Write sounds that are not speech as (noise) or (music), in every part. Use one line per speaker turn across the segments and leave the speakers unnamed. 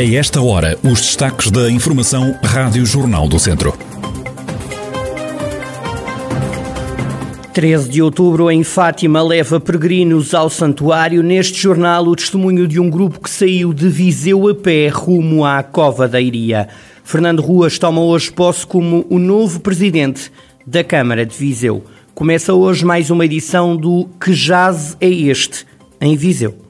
A esta hora, os destaques da Informação Rádio Jornal do Centro.
13 de outubro, em Fátima, leva peregrinos ao santuário. Neste jornal, o testemunho de um grupo que saiu de Viseu a pé rumo à Cova da Iria. Fernando Ruas toma hoje posse como o novo presidente da Câmara de Viseu. Começa hoje mais uma edição do Que Jazz é Este, em Viseu.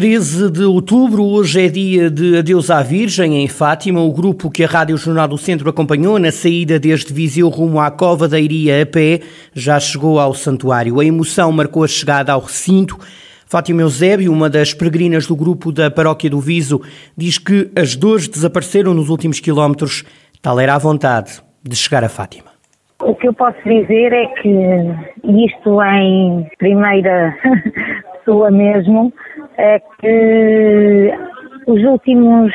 13 de outubro, hoje é dia de Adeus à Virgem em Fátima. O grupo que a Rádio Jornal do Centro acompanhou na saída deste Viseu rumo à Cova da Iria a pé já chegou ao santuário. A emoção marcou a chegada ao recinto. Fátima Eusébio, uma das peregrinas do grupo da Paróquia do Viso, diz que as dores desapareceram nos últimos quilómetros. Tal era a vontade de chegar a Fátima.
O que eu posso dizer é que isto em primeira (laughs) pessoa mesmo, é que os últimos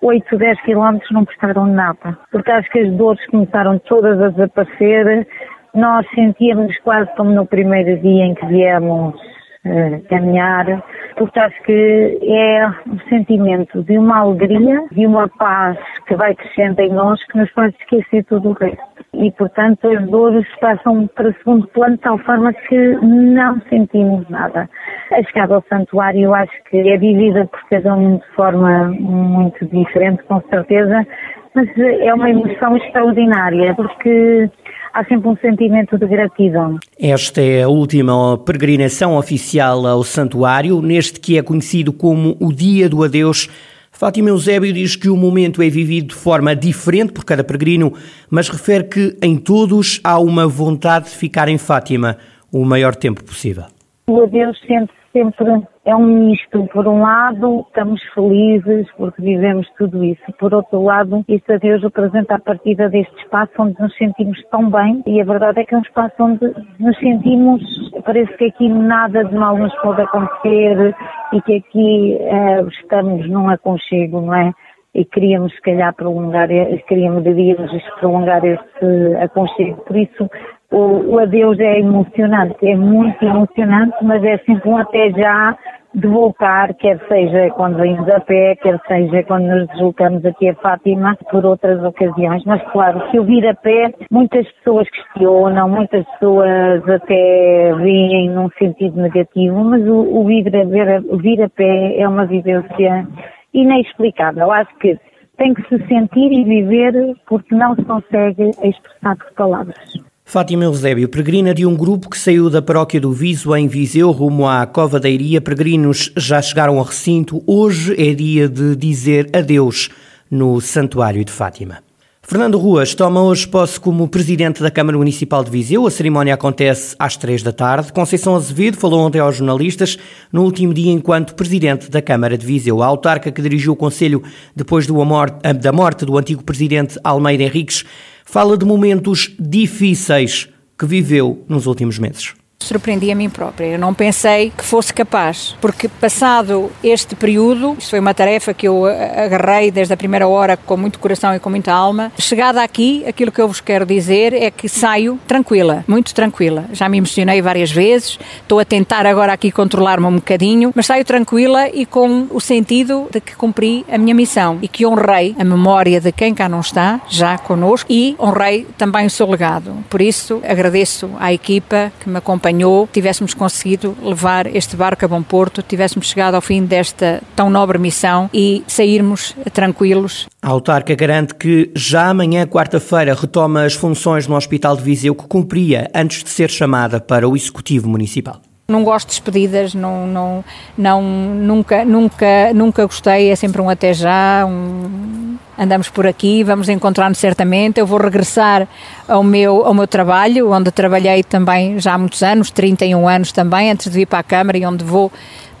8, 10 quilómetros não prestaram nada, porque acho que as dores começaram todas a desaparecer. Nós sentíamos quase como no primeiro dia em que viemos uh, caminhar, porque acho que é um sentimento de uma alegria, de uma paz que vai crescendo em nós que nos faz esquecer tudo o resto e, portanto, as dores passam para segundo plano de tal forma que não sentimos nada. A chegada ao santuário eu acho que é vivida por cada um de forma muito diferente, com certeza, mas é uma emoção extraordinária porque há sempre um sentimento de gratidão.
Esta é a última peregrinação oficial ao santuário, neste que é conhecido como o Dia do Adeus Fátima Eusébio diz que o momento é vivido de forma diferente por cada peregrino, mas refere que em todos há uma vontade de ficar em Fátima o maior tempo possível.
O adeus sente sempre é um misto. Por um lado, estamos felizes porque vivemos tudo isso. Por outro lado, isso a Deus representa a partida deste espaço onde nos sentimos tão bem e a verdade é que é um espaço onde nos sentimos, parece que aqui nada de mal nos pode acontecer e que aqui uh, estamos num aconchego, não é? e queríamos se calhar prolongar, queríamos devíamos prolongar este aconchego. Por isso o, o adeus é emocionante, é muito emocionante, mas é sempre um até já de voltar, quer seja quando vemos a pé, quer seja quando nos deslocamos aqui a Fátima, por outras ocasiões. Mas claro, se eu vir a pé, muitas pessoas questionam, muitas pessoas até veem num sentido negativo, mas o, o vir, a, vir a pé é uma vivência inexplicável. Acho que tem que se sentir e viver porque não se consegue expressar por palavras.
Fátima Eusébio, peregrina de um grupo que saiu da paróquia do Viso em Viseu rumo à Cova da Iria. Peregrinos já chegaram ao recinto. Hoje é dia de dizer adeus no Santuário de Fátima. Fernando Ruas toma hoje posse como presidente da Câmara Municipal de Viseu. A cerimónia acontece às três da tarde. Conceição Azevedo falou ontem aos jornalistas no último dia enquanto presidente da Câmara de Viseu. A autarca que dirigiu o Conselho depois da morte do antigo presidente Almeida Henriques fala de momentos difíceis que viveu nos últimos meses
surpreendi a mim própria. Eu não pensei que fosse capaz, porque passado este período, isto foi uma tarefa que eu agarrei desde a primeira hora com muito coração e com muita alma. Chegada aqui, aquilo que eu vos quero dizer é que saio tranquila, muito tranquila. Já me emocionei várias vezes, estou a tentar agora aqui controlar-me um bocadinho, mas saio tranquila e com o sentido de que cumpri a minha missão e que honrei a memória de quem cá não está, já connosco, e honrei também o seu legado. Por isso, agradeço à equipa que me acompanhou acompanhou, tivéssemos conseguido levar este barco a bom porto, tivéssemos chegado ao fim desta tão nobre missão e sairmos tranquilos.
A autarca garante que já amanhã, quarta-feira, retoma as funções no Hospital de Viseu que cumpria antes de ser chamada para o Executivo Municipal.
Não gosto de despedidas, não, não, não, nunca, nunca, nunca gostei, é sempre um até já, um, andamos por aqui, vamos encontrar-nos certamente. Eu vou regressar ao meu, ao meu trabalho, onde trabalhei também já há muitos anos, 31 anos também, antes de vir para a Câmara e onde vou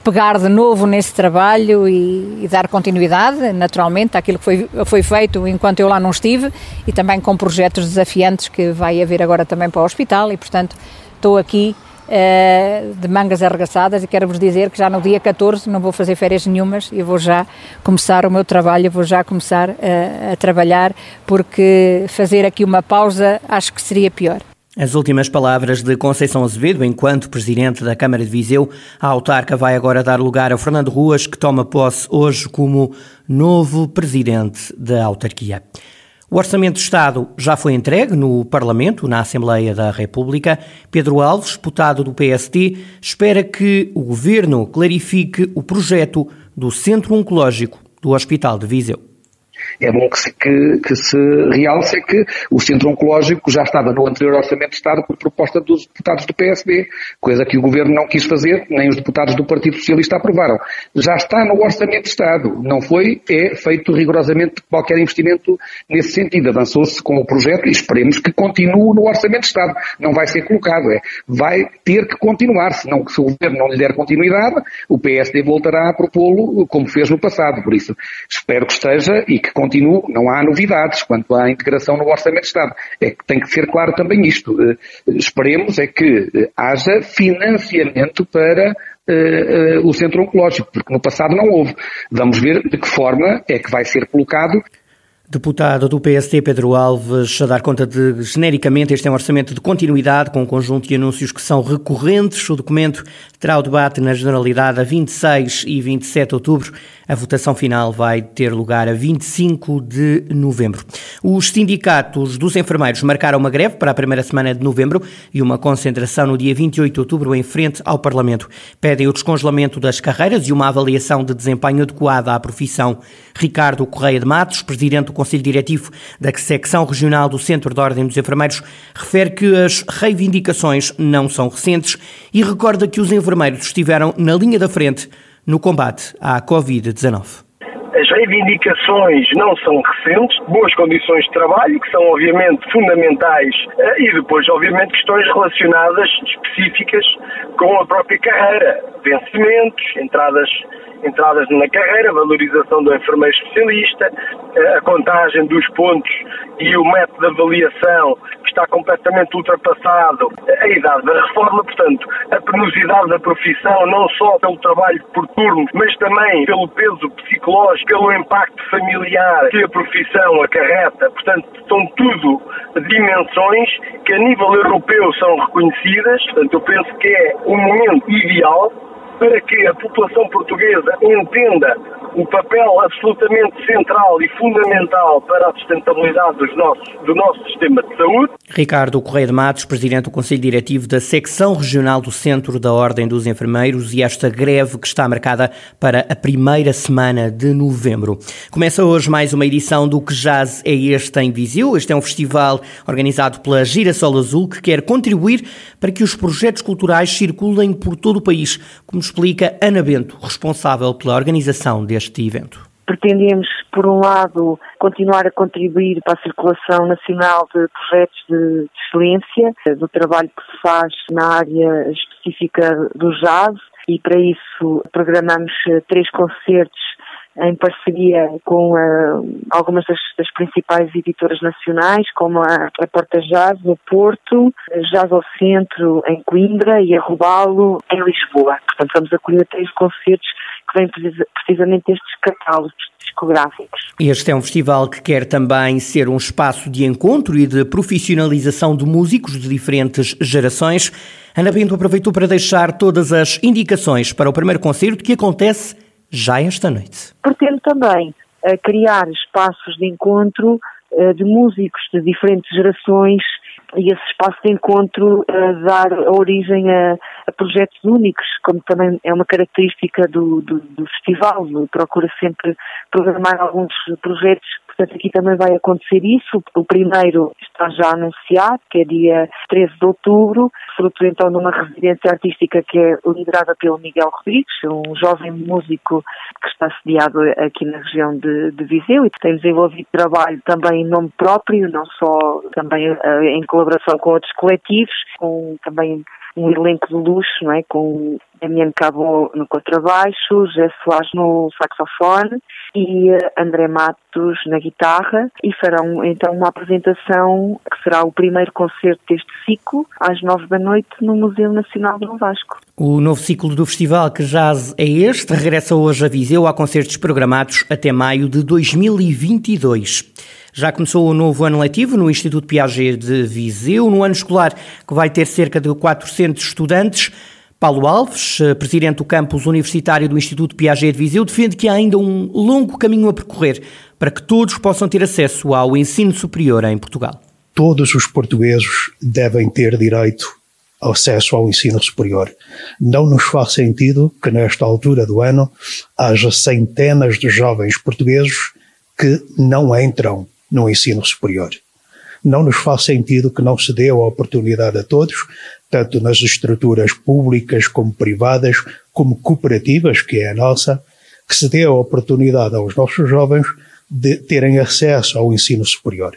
pegar de novo nesse trabalho e, e, dar continuidade, naturalmente, àquilo que foi, foi feito enquanto eu lá não estive e também com projetos desafiantes que vai haver agora também para o hospital e, portanto, estou aqui de mangas arregaçadas e quero-vos dizer que já no dia 14 não vou fazer férias nenhumas e vou já começar o meu trabalho, vou já começar uh, a trabalhar porque fazer aqui uma pausa acho que seria pior.
As últimas palavras de Conceição Azevedo, enquanto Presidente da Câmara de Viseu, a autarca vai agora dar lugar a Fernando Ruas, que toma posse hoje como novo Presidente da autarquia. O Orçamento de Estado já foi entregue no Parlamento, na Assembleia da República. Pedro Alves, deputado do PST, espera que o Governo clarifique o projeto do Centro Oncológico do Hospital de Viseu
é bom que se, que, que se realce que o Centro Oncológico já estava no anterior Orçamento de Estado por proposta dos deputados do PSB, coisa que o Governo não quis fazer, nem os deputados do Partido Socialista aprovaram. Já está no Orçamento de Estado. Não foi é feito rigorosamente qualquer investimento nesse sentido. Avançou-se com o projeto e esperemos que continue no Orçamento de Estado. Não vai ser colocado, é. Vai ter que continuar, senão se o Governo não lhe der continuidade, o PSD voltará a propô-lo como fez no passado. Por isso, espero que esteja e que continuo, não há novidades quanto à integração no Orçamento de Estado. É que tem que ser claro também isto. Eh, esperemos é que eh, haja financiamento para uh, o centro oncológico, porque no passado não houve. Vamos ver de que forma é que vai ser colocado
Deputado do PST Pedro Alves a dar conta de, genericamente, este é um orçamento de continuidade com um conjunto de anúncios que são recorrentes. O documento terá o debate na Generalidade a 26 e 27 de outubro. A votação final vai ter lugar a 25 de novembro. Os sindicatos dos enfermeiros marcaram uma greve para a primeira semana de novembro e uma concentração no dia 28 de outubro em frente ao Parlamento. Pedem o descongelamento das carreiras e uma avaliação de desempenho adequada à profissão. Ricardo Correia de Matos, presidente do Conselho Diretivo da secção regional do Centro de Ordem dos Enfermeiros, refere que as reivindicações não são recentes e recorda que os enfermeiros estiveram na linha da frente no combate à Covid-19.
As reivindicações não são recentes, boas condições de trabalho, que são obviamente fundamentais, eh, e depois, obviamente, questões relacionadas específicas com a própria carreira, vencimentos, entradas entradas na carreira, valorização do enfermeiro especialista, a contagem dos pontos e o método de avaliação está completamente ultrapassado, a idade da reforma, portanto, a penosidade da profissão, não só pelo trabalho por turno, mas também pelo peso psicológico, pelo impacto familiar que a profissão acarreta, portanto, são tudo dimensões que a nível europeu são reconhecidas, portanto, eu penso que é o momento ideal para que a população portuguesa entenda o papel absolutamente central e fundamental para a sustentabilidade dos nossos, do nosso sistema de saúde.
Ricardo Correia de Matos, Presidente do Conselho Diretivo da Secção Regional do Centro da Ordem dos Enfermeiros e esta greve que está marcada para a primeira semana de novembro. Começa hoje mais uma edição do Que Jazz é Este em Viseu. Este é um festival organizado pela Girassol Azul que quer contribuir para que os projetos culturais circulem por todo o país, como explica Ana Bento, responsável pela organização deste este evento?
Pretendemos, por um lado, continuar a contribuir para a circulação nacional de projetos de, excelência, do trabalho que se faz na área específica do jazz, e para isso programamos eh, três concertos em parceria com uh, algumas das, das, principais editoras nacionais, como a, a Porta Jazz no Porto, Jazz ao Centro em Coimbra e a Robalo em Lisboa. Portanto, vamos acolher três concertos que vêm precisamente destes catálogos discográficos.
Este é um festival que quer também ser um espaço de encontro e de profissionalização de músicos de diferentes gerações. Ana Bento aproveitou para deixar todas as indicações para o primeiro concerto que acontece já esta noite.
Pretendo também uh, criar espaços de encontro uh, de músicos de diferentes gerações e esse espaço de encontro uh, dar origem a, a, projetos únicos, como também é uma característica do, do, do festival, procura sempre programar alguns projetos Portanto, aqui também vai acontecer isso. O primeiro está já anunciado, que é dia 13 de outubro, fruto então de uma residência artística que é liderada pelo Miguel Rodrigues, um jovem músico que está sediado aqui na região de, de Viseu e que tem desenvolvido trabalho também em nome próprio, não só também uh, em colaboração com outros coletivos, com também um elenco de luxo, não é? com Damiano Cabo no contrabaixo, José Soares no saxofone e André Matos na guitarra e farão então uma apresentação que será o primeiro concerto deste ciclo às nove da noite no Museu Nacional do Vasco.
O novo ciclo do festival que jazz é este, regressa hoje a Viseu a concertos programados até maio de 2022. Já começou o novo ano letivo no Instituto Piaget de Viseu, no ano escolar que vai ter cerca de 400 estudantes. Paulo Alves, eh, presidente do campus universitário do Instituto Piaget de Viseu, defende que há ainda um longo caminho a percorrer para que todos possam ter acesso ao ensino superior em Portugal.
Todos os portugueses devem ter direito ao acesso ao ensino superior. Não nos faz sentido que nesta altura do ano haja centenas de jovens portugueses que não entram no ensino superior. Não nos faz sentido que não se dê a oportunidade a todos, tanto nas estruturas públicas como privadas, como cooperativas, que é a nossa, que se dê a oportunidade aos nossos jovens de terem acesso ao ensino superior.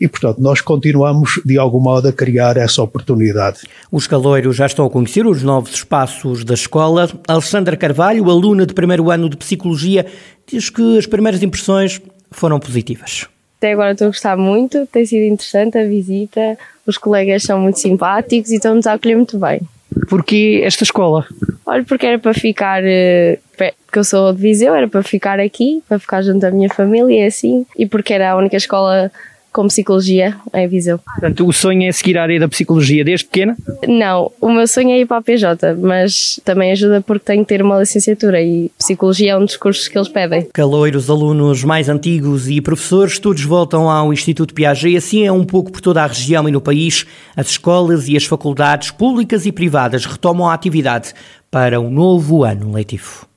E, portanto, nós continuamos, de algum modo, a criar essa oportunidade.
Os caloiros já estão a conhecer os novos espaços da escola. Alexandra Carvalho, aluna de primeiro ano de Psicologia, diz que as primeiras impressões foram positivas.
Até agora estou a gostar muito, tem sido interessante a visita, os colegas são muito simpáticos e estão-nos a acolher muito bem.
Porquê esta escola?
Olha, porque era para ficar, eh, porque eu sou de Viseu, era para ficar aqui, para ficar junto à minha família e assim, e porque era a única escola com psicologia em Viseu.
Portanto, o sonho é seguir a área da psicologia desde pequena?
Não, o meu sonho é ir para a PJ, mas também ajuda porque tenho que ter uma licenciatura e psicologia é um dos cursos que eles pedem.
Caloiros, alunos mais antigos e professores, todos voltam ao Instituto Piaget, assim é um pouco por toda a região e no país. As escolas e as faculdades públicas e privadas retomam a atividade para um novo ano letivo.